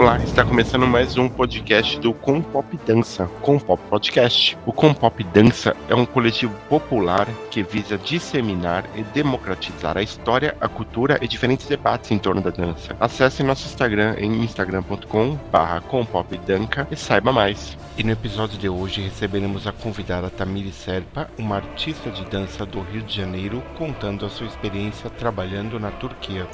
Olá, está começando mais um podcast do Com Pop Dança, Com Pop Podcast. O Com Pop Dança é um coletivo popular que visa disseminar e democratizar a história, a cultura e diferentes debates em torno da dança. Acesse nosso Instagram em instagram.com/compopdanca e saiba mais. E no episódio de hoje receberemos a convidada Tamiri Serpa, uma artista de dança do Rio de Janeiro, contando a sua experiência trabalhando na Turquia.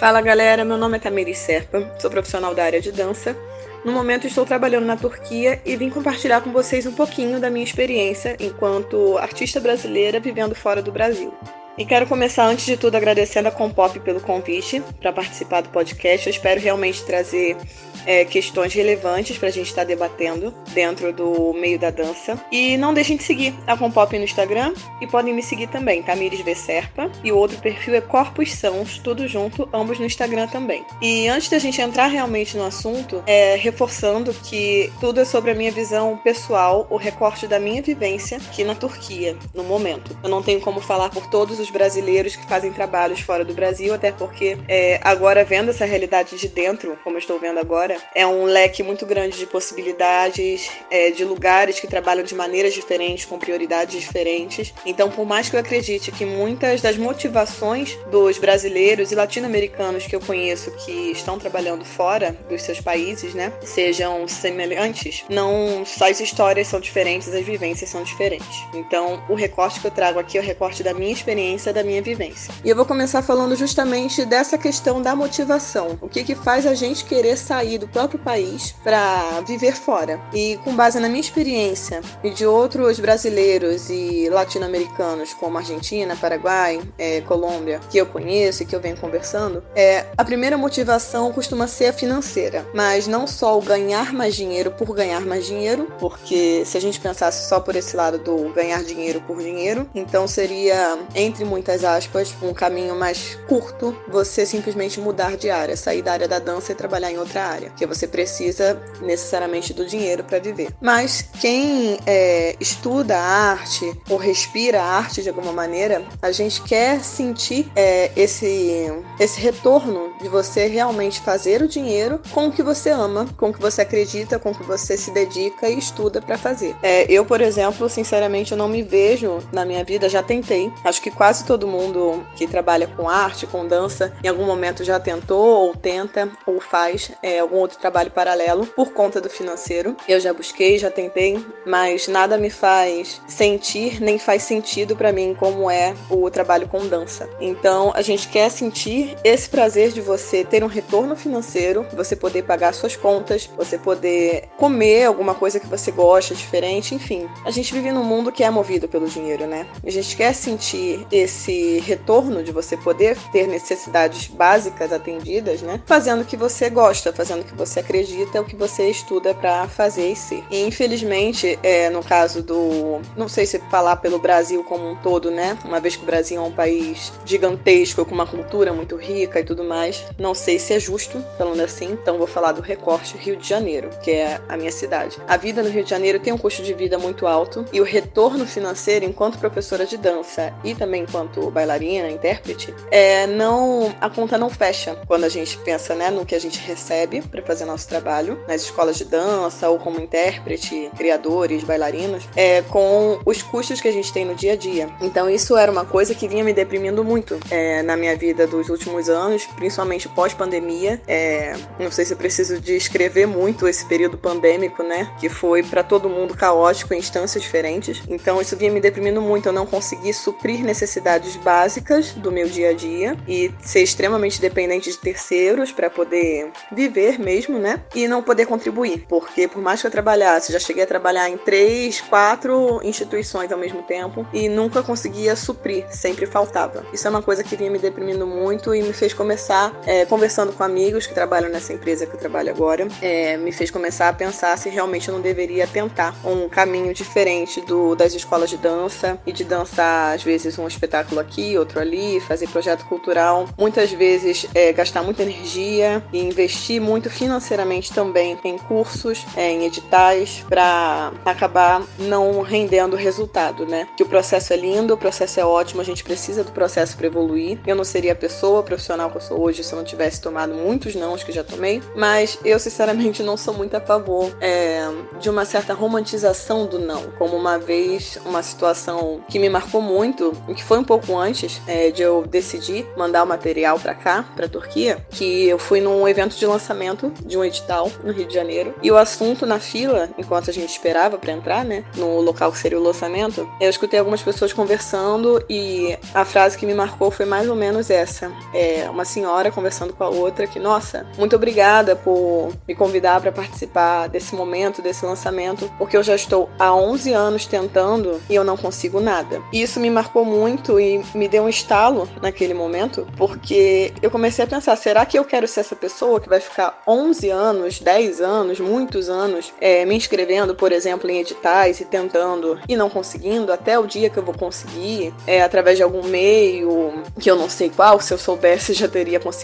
Fala galera, meu nome é Tamiri Serpa, sou profissional da área de dança. No momento estou trabalhando na Turquia e vim compartilhar com vocês um pouquinho da minha experiência enquanto artista brasileira vivendo fora do Brasil. E quero começar antes de tudo agradecendo a Compop pelo convite para participar do podcast. Eu espero realmente trazer é, questões relevantes para a gente estar tá debatendo dentro do meio da dança. E não deixem de seguir a Compop no Instagram e podem me seguir também, V Serpa. E o outro perfil é Corpos Sãos, tudo junto, ambos no Instagram também. E antes da gente entrar realmente no assunto, é, reforçando que tudo é sobre a minha visão pessoal, o recorte da minha vivência aqui na Turquia, no momento. Eu não tenho como falar por todos os brasileiros que fazem trabalhos fora do Brasil, até porque é, agora vendo essa realidade de dentro, como eu estou vendo agora, agora, é um leque muito grande de possibilidades, é, de lugares que trabalham de maneiras diferentes, com prioridades diferentes. Então, por mais que eu acredite que muitas das motivações dos brasileiros e latino-americanos que eu conheço que estão trabalhando fora dos seus países, né, sejam semelhantes, não só as histórias são diferentes, as vivências são diferentes. Então, o recorte que eu trago aqui é o recorte da minha experiência, da minha vivência. E eu vou começar falando justamente dessa questão da motivação. O que que faz a gente querer sair do próprio país para viver fora. E com base na minha experiência e de outros brasileiros e latino-americanos, como Argentina, Paraguai, é, Colômbia, que eu conheço e que eu venho conversando, é, a primeira motivação costuma ser a financeira, mas não só o ganhar mais dinheiro por ganhar mais dinheiro, porque se a gente pensasse só por esse lado do ganhar dinheiro por dinheiro, então seria, entre muitas aspas, um caminho mais curto você simplesmente mudar de área, sair da área da dança e trabalhar em outra área que você precisa necessariamente do dinheiro para viver. Mas quem é, estuda a arte ou respira a arte de alguma maneira, a gente quer sentir é, esse, esse retorno de você realmente fazer o dinheiro com o que você ama, com o que você acredita, com o que você se dedica e estuda para fazer. É, eu, por exemplo, sinceramente, eu não me vejo na minha vida, já tentei. Acho que quase todo mundo que trabalha com arte, com dança, em algum momento já tentou ou tenta ou faz é, algum outro trabalho paralelo por conta do financeiro. Eu já busquei, já tentei, mas nada me faz sentir nem faz sentido para mim como é o trabalho com dança. Então, a gente quer sentir esse prazer de você ter um retorno financeiro, você poder pagar suas contas, você poder comer alguma coisa que você gosta diferente, enfim. A gente vive num mundo que é movido pelo dinheiro, né? A gente quer sentir esse retorno de você poder ter necessidades básicas atendidas, né? Fazendo o que você gosta, fazendo o que você acredita, o que você estuda para fazer e ser. E infelizmente, é, no caso do. Não sei se falar pelo Brasil como um todo, né? Uma vez que o Brasil é um país gigantesco, com uma cultura muito rica e tudo mais, não sei se é justo falando assim, então vou falar do recorte Rio de Janeiro, que é a minha cidade. A vida no Rio de Janeiro tem um custo de vida muito alto e o retorno financeiro, enquanto professora de dança e também enquanto bailarina, intérprete, é, não a conta não fecha quando a gente pensa né, no que a gente recebe para fazer nosso trabalho nas escolas de dança ou como intérprete, criadores, bailarinos, é, com os custos que a gente tem no dia a dia. Então isso era uma coisa que vinha me deprimindo muito é, na minha vida dos últimos anos, principalmente pós-pandemia. É, não sei se eu preciso descrever muito esse período pandêmico, né? Que foi para todo mundo caótico em instâncias diferentes. Então isso vinha me deprimindo muito. Eu não consegui suprir necessidades básicas do meu dia a dia e ser extremamente dependente de terceiros para poder viver mesmo, né? E não poder contribuir, porque por mais que eu trabalhasse, já cheguei a trabalhar em três, quatro instituições ao mesmo tempo e nunca conseguia suprir, sempre faltava. Isso é uma coisa que vinha me deprimindo muito e me fez começar, é, conversando com amigos que trabalham nessa empresa que eu trabalho agora, é, me fez começar a pensar se realmente eu não deveria tentar um caminho diferente do das escolas de dança e de dançar às vezes um espetáculo aqui, outro ali, fazer projeto cultural, muitas vezes é, gastar muita energia e investir muito financeiramente também em cursos, é, em editais, para acabar não rendendo resultado, né? Que o processo é lindo, o processo é ótimo, a gente precisa do processo para evoluir. Eu não seria a pessoa profissional que eu sou hoje hoje se eu não tivesse tomado muitos nãos que já tomei, mas eu sinceramente não sou muito a favor é, de uma certa romantização do não. Como uma vez, uma situação que me marcou muito, que foi um pouco antes é, de eu decidir mandar o material para cá, para Turquia, que eu fui num evento de lançamento de um edital no Rio de Janeiro e o assunto na fila, enquanto a gente esperava para entrar, né, no local que seria o lançamento, eu escutei algumas pessoas conversando e a frase que me marcou foi mais ou menos essa: é uma senhora conversando com a outra que, nossa, muito obrigada por me convidar para participar desse momento, desse lançamento, porque eu já estou há 11 anos tentando e eu não consigo nada. E isso me marcou muito e me deu um estalo naquele momento, porque eu comecei a pensar: será que eu quero ser essa pessoa que vai ficar 11 anos, 10 anos, muitos anos é, me inscrevendo, por exemplo, em editais e tentando e não conseguindo até o dia que eu vou conseguir, é, através de algum meio que eu não sei qual, se eu soubesse já teria conseguido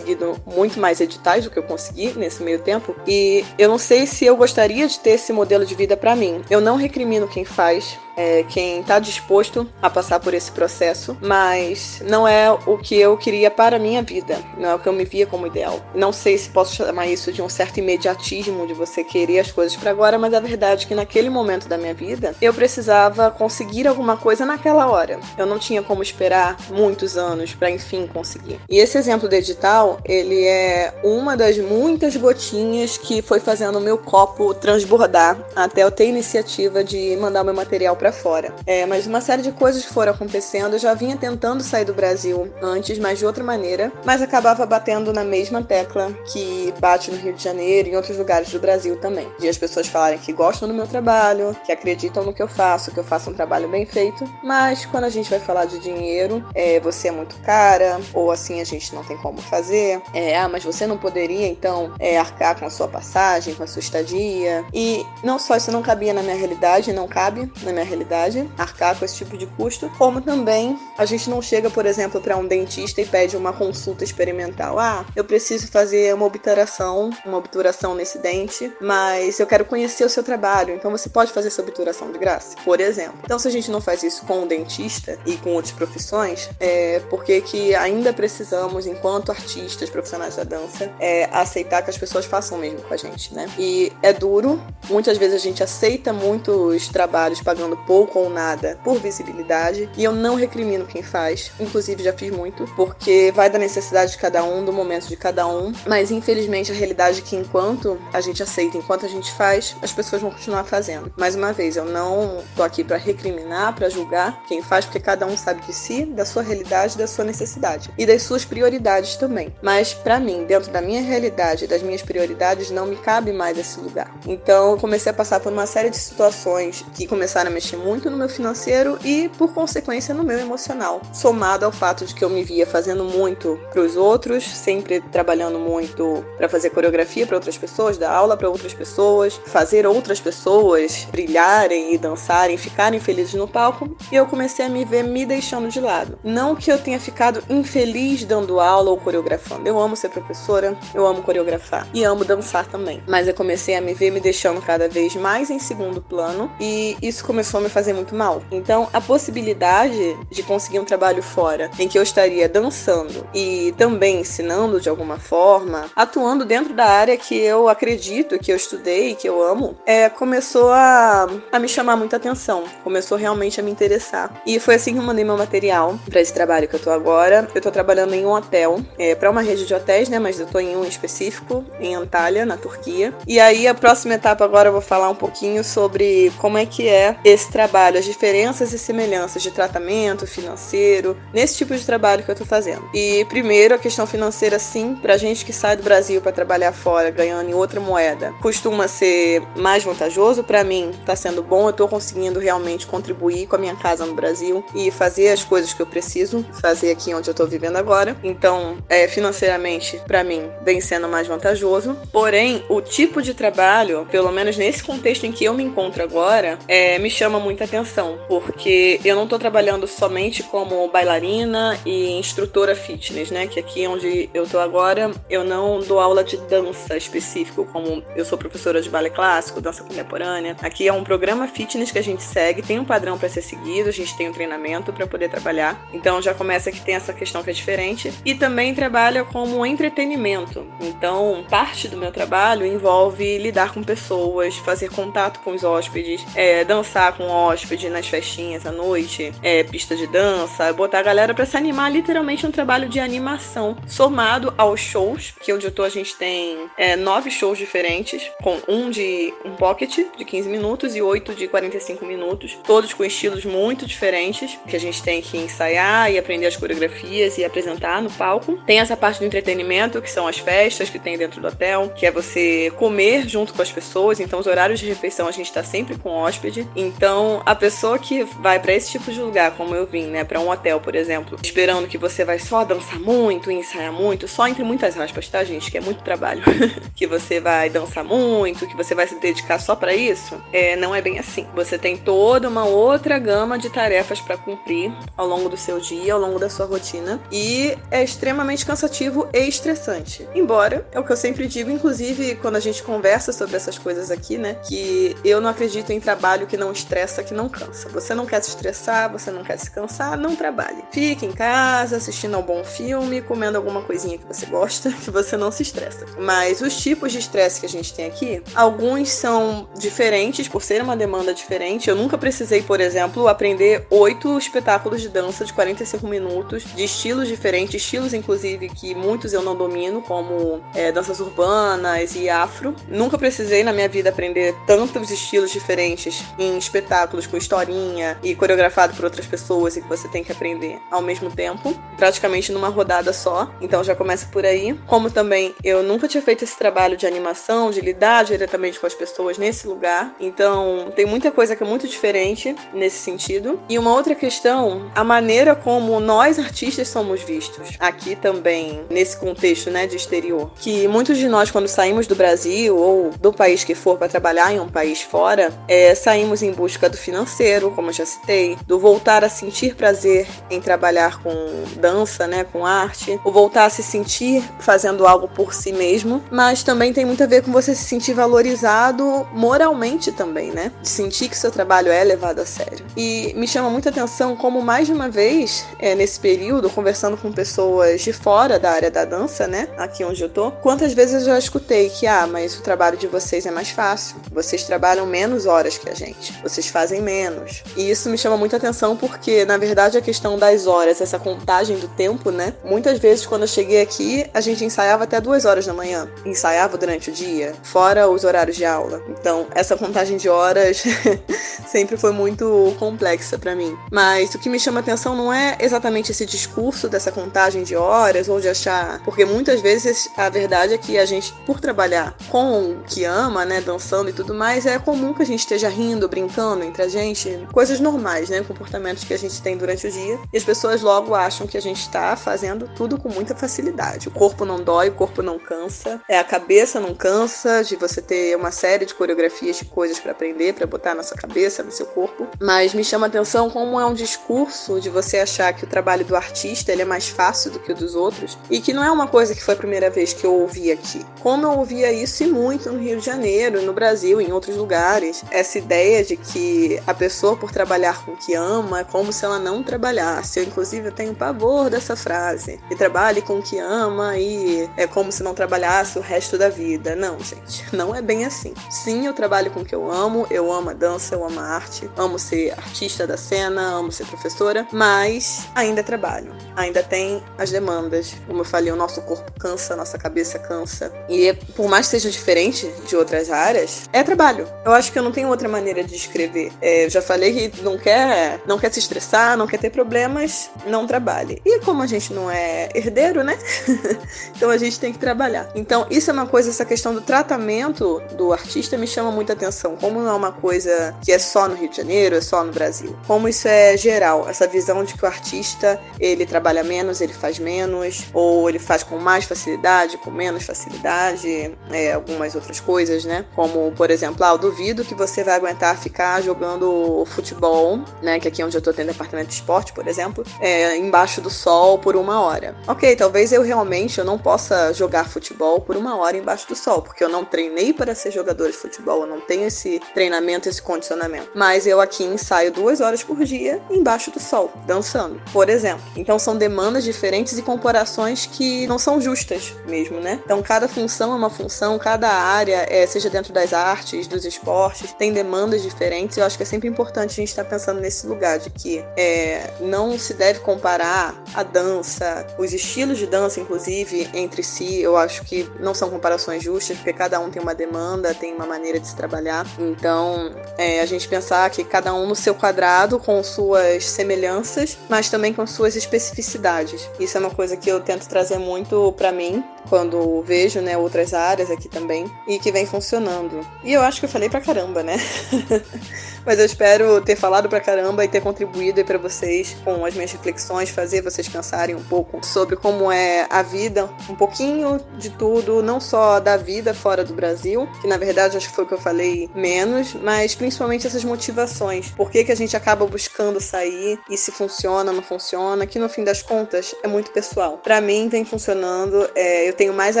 muito mais editais do que eu consegui nesse meio tempo. E eu não sei se eu gostaria de ter esse modelo de vida para mim. Eu não recrimino quem faz, é, quem está disposto a passar por esse processo, mas não é o que eu queria para a minha vida, não é o que eu me via como ideal. Não sei se posso chamar isso de um certo imediatismo de você querer as coisas para agora, mas a verdade é que naquele momento da minha vida eu precisava conseguir alguma coisa naquela hora. Eu não tinha como esperar muitos anos para enfim conseguir. E esse exemplo do edital, ele é uma das muitas gotinhas que foi fazendo o meu copo transbordar até eu ter iniciativa de mandar o meu material para para fora. É, mas uma série de coisas que foram acontecendo, eu já vinha tentando sair do Brasil antes, mas de outra maneira, mas acabava batendo na mesma tecla que bate no Rio de Janeiro e em outros lugares do Brasil também. De as pessoas falarem que gostam do meu trabalho, que acreditam no que eu faço, que eu faço um trabalho bem feito, mas quando a gente vai falar de dinheiro, é, você é muito cara, ou assim a gente não tem como fazer, é, ah, mas você não poderia então é, arcar com a sua passagem, com a sua estadia. E não só isso não cabia na minha realidade, não cabe na minha realidade realidade, arcar com esse tipo de custo, como também a gente não chega, por exemplo, para um dentista e pede uma consulta experimental. Ah, eu preciso fazer uma obturação, uma obturação nesse dente, mas eu quero conhecer o seu trabalho, então você pode fazer essa obturação de graça, por exemplo. Então, se a gente não faz isso com o dentista e com outras profissões, é porque que ainda precisamos, enquanto artistas, profissionais da dança, é, aceitar que as pessoas façam mesmo com a gente, né? E é duro, muitas vezes a gente aceita muitos trabalhos pagando pouco ou nada por visibilidade. E eu não recrimino quem faz, inclusive já fiz muito, porque vai da necessidade de cada um, do momento de cada um. Mas infelizmente a realidade é que enquanto a gente aceita, enquanto a gente faz, as pessoas vão continuar fazendo. Mais uma vez, eu não tô aqui para recriminar, para julgar quem faz, porque cada um sabe de si, da sua realidade, da sua necessidade e das suas prioridades também. Mas para mim, dentro da minha realidade, das minhas prioridades, não me cabe mais esse lugar. Então eu comecei a passar por uma série de situações que começaram a mexer muito no meu financeiro e, por consequência, no meu emocional. Somado ao fato de que eu me via fazendo muito para os outros, sempre trabalhando muito para fazer coreografia para outras pessoas, dar aula para outras pessoas, fazer outras pessoas brilharem e dançarem, ficarem felizes no palco, e eu comecei a me ver me deixando de lado. Não que eu tenha ficado infeliz dando aula ou coreografando. Eu amo ser professora, eu amo coreografar e amo dançar também. Mas eu comecei a me ver me deixando cada vez mais em segundo plano e isso começou me fazer muito mal. Então, a possibilidade de conseguir um trabalho fora em que eu estaria dançando e também ensinando de alguma forma, atuando dentro da área que eu acredito, que eu estudei, que eu amo, é, começou a, a me chamar muita atenção, começou realmente a me interessar. E foi assim que eu mandei meu material para esse trabalho que eu tô agora. Eu tô trabalhando em um hotel, é, para uma rede de hotéis, né? Mas eu tô em um específico, em Antalya, na Turquia. E aí, a próxima etapa agora eu vou falar um pouquinho sobre como é que é esse trabalho, as diferenças e semelhanças de tratamento financeiro, nesse tipo de trabalho que eu tô fazendo. E primeiro, a questão financeira, sim, pra gente que sai do Brasil para trabalhar fora, ganhando em outra moeda, costuma ser mais vantajoso. Para mim, tá sendo bom, eu tô conseguindo realmente contribuir com a minha casa no Brasil e fazer as coisas que eu preciso fazer aqui onde eu tô vivendo agora. Então, é, financeiramente, para mim, vem sendo mais vantajoso. Porém, o tipo de trabalho, pelo menos nesse contexto em que eu me encontro agora, é, me chama chama muita atenção, porque eu não estou trabalhando somente como bailarina e instrutora fitness, né? Que aqui onde eu tô agora, eu não dou aula de dança específico, como eu sou professora de balé clássico, dança contemporânea. Aqui é um programa fitness que a gente segue, tem um padrão para ser seguido, a gente tem um treinamento para poder trabalhar. Então já começa que tem essa questão que é diferente. E também trabalha como entretenimento. Então, parte do meu trabalho envolve lidar com pessoas, fazer contato com os hóspedes, é, dançar com hóspede nas festinhas à noite, é, pista de dança, botar a galera para se animar, literalmente um trabalho de animação, somado aos shows, que onde eu tô a gente tem é, nove shows diferentes, com um de um pocket de 15 minutos e oito de 45 minutos, todos com estilos muito diferentes, que a gente tem que ensaiar e aprender as coreografias e apresentar no palco. Tem essa parte do entretenimento, que são as festas que tem dentro do hotel, que é você comer junto com as pessoas, então os horários de refeição a gente tá sempre com hóspede. Então, a pessoa que vai para esse tipo de lugar, como eu vim, né, para um hotel, por exemplo, esperando que você vai só dançar muito, ensaiar muito, só entre muitas aspas, tá, gente, que é muito trabalho, que você vai dançar muito, que você vai se dedicar só para isso, é, não é bem assim. Você tem toda uma outra gama de tarefas para cumprir ao longo do seu dia, ao longo da sua rotina, e é extremamente cansativo e estressante. Embora, é o que eu sempre digo, inclusive quando a gente conversa sobre essas coisas aqui, né, que eu não acredito em trabalho que não estressa, que não cansa. Você não quer se estressar, você não quer se cansar, não trabalhe. Fique em casa, assistindo a um bom filme, comendo alguma coisinha que você gosta, que você não se estressa. Mas os tipos de estresse que a gente tem aqui, alguns são diferentes por ser uma demanda diferente. Eu nunca precisei, por exemplo, aprender oito espetáculos de dança de 45 minutos, de estilos diferentes, estilos inclusive que muitos eu não domino, como é, danças urbanas e afro. Nunca precisei na minha vida aprender tantos estilos diferentes em espetáculos com historinha e coreografado por outras pessoas e que você tem que aprender ao mesmo tempo, praticamente numa rodada só. Então já começa por aí. Como também eu nunca tinha feito esse trabalho de animação, de lidar diretamente com as pessoas nesse lugar. Então tem muita coisa que é muito diferente nesse sentido. E uma outra questão, a maneira como nós artistas somos vistos aqui também nesse contexto, né, de exterior, que muitos de nós quando saímos do Brasil ou do país que for para trabalhar em um país fora, é, saímos em busca do financeiro, como eu já citei, do voltar a sentir prazer em trabalhar com dança, né, com arte, o voltar a se sentir fazendo algo por si mesmo, mas também tem muito a ver com você se sentir valorizado moralmente também, né? De sentir que seu trabalho é levado a sério. E me chama muita atenção como mais de uma vez, é, nesse período, conversando com pessoas de fora da área da dança, né, aqui onde eu tô, quantas vezes eu já escutei que, ah, mas o trabalho de vocês é mais fácil, vocês trabalham menos horas que a gente, vocês fazem menos. E isso me chama muita atenção porque, na verdade, a questão das horas, essa contagem do tempo, né, muitas vezes quando eu cheguei aqui, a gente ensaiava até duas horas da manhã, ensaiava durante o dia, fora os horários de aula. Então, essa contagem de horas sempre foi muito complexa para mim. Mas o que me chama atenção não é exatamente esse discurso dessa contagem de horas ou de achar, porque muitas vezes a verdade é que a gente, por trabalhar com o que ama, né, dançando e tudo mais, é comum que a gente esteja rindo, brincando entre a gente, coisas normais, né, comportamentos que a gente tem durante o dia. E as pessoas logo acham que a gente está fazendo tudo com muita facilidade. O corpo não dói, o corpo não cansa, é a cabeça não cansa de você ter uma série de coreografias de coisas para aprender, para botar na sua cabeça, no seu corpo. Mas me chama a atenção como é um discurso de você achar que o trabalho do artista ele é mais fácil do que o dos outros e que não é uma coisa que foi a primeira vez que eu ouvi aqui. Como eu ouvia isso e muito no Rio de Janeiro, no Brasil, em outros lugares, essa ideia de que a pessoa por trabalhar com o que ama é como se ela não trabalhasse. Eu inclusive eu tenho pavor dessa frase. E trabalhe com o que ama e é como se não trabalhasse o resto da vida. Não, gente, não é bem assim. Sim, eu trabalho com o que eu amo, eu amo a dança, eu amo a arte, amo ser artista da cena, amo ser professora, mas ainda trabalho. Ainda tem as demandas. Como eu falei, o nosso corpo cansa, a nossa cabeça cansa. E por mais que seja diferente de outras áreas, é trabalho. Eu acho que eu não tenho outra maneira de descrever. É, eu já falei que não quer, não quer se estressar, não quer ter problemas, não trabalhe. E como a gente não é herdeiro, né? então a gente tem que trabalhar. Então, isso é uma coisa, essa questão do tratamento do artista me chama muita atenção. Como não é uma coisa que é só no Rio de Janeiro, é só no Brasil. Como isso é geral, essa visão de que o artista, ele trabalha menos, ele faz menos, ou ele faz com mais facilidade, com menos facilidade, é, algumas outras coisas, né? Como, por exemplo, ah, eu duvido que você vai aguentar ficar jogando futebol, né? Que aqui é onde eu tô tendo departamento de esporte, por exemplo, é, embaixo do sol por uma hora. Ok, talvez eu realmente eu não possa jogar futebol por uma hora embaixo do sol, porque eu não treinei para ser jogador de futebol, eu não tenho esse treinamento, esse condicionamento. Mas eu aqui ensaio duas horas por dia embaixo do sol, dançando, por exemplo. Então são demandas diferentes e comparações que não são justas mesmo, né? Então cada função é uma função, cada área, é, seja dentro das artes, dos esportes, tem demandas diferentes. Eu acho que é sempre importante a gente estar pensando nesse lugar de que é, não se deve comparar a dança, os estilos de dança, inclusive, entre si. Eu acho que não são comparações justas, porque cada um tem uma demanda, tem uma maneira de se trabalhar. Então, é, a gente pensar que cada um no seu quadrado, com suas semelhanças, mas também com suas especificidades. Isso é uma coisa que eu tento trazer muito para mim quando vejo, né, outras áreas aqui também e que vem funcionando. E eu acho que eu falei pra caramba, né? Mas eu espero ter falado pra caramba e ter contribuído aí pra vocês com as minhas reflexões, fazer vocês pensarem um pouco sobre como é a vida, um pouquinho de tudo, não só da vida fora do Brasil, que na verdade acho que foi o que eu falei menos, mas principalmente essas motivações. Por que, que a gente acaba buscando sair e se funciona, não funciona, que no fim das contas é muito pessoal. Para mim vem funcionando, é, eu tenho mais a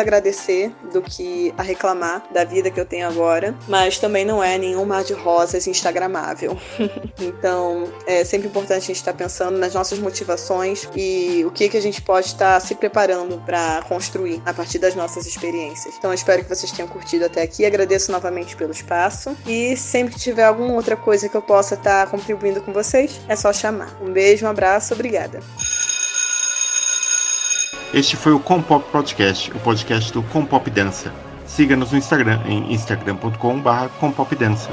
agradecer do que a reclamar da vida que eu tenho agora, mas também não é nenhum mar de rosas instagramável. então, é sempre importante a gente estar pensando nas nossas motivações e o que que a gente pode estar se preparando para construir a partir das nossas experiências. Então, espero que vocês tenham curtido até aqui. Agradeço novamente pelo espaço e sempre que tiver alguma outra coisa que eu possa estar contribuindo com vocês, é só chamar. Um beijo, um abraço, obrigada. Este foi o Compop Podcast, o podcast do Compop Dança. Siga-nos no Instagram em instagram.com.br compopdança.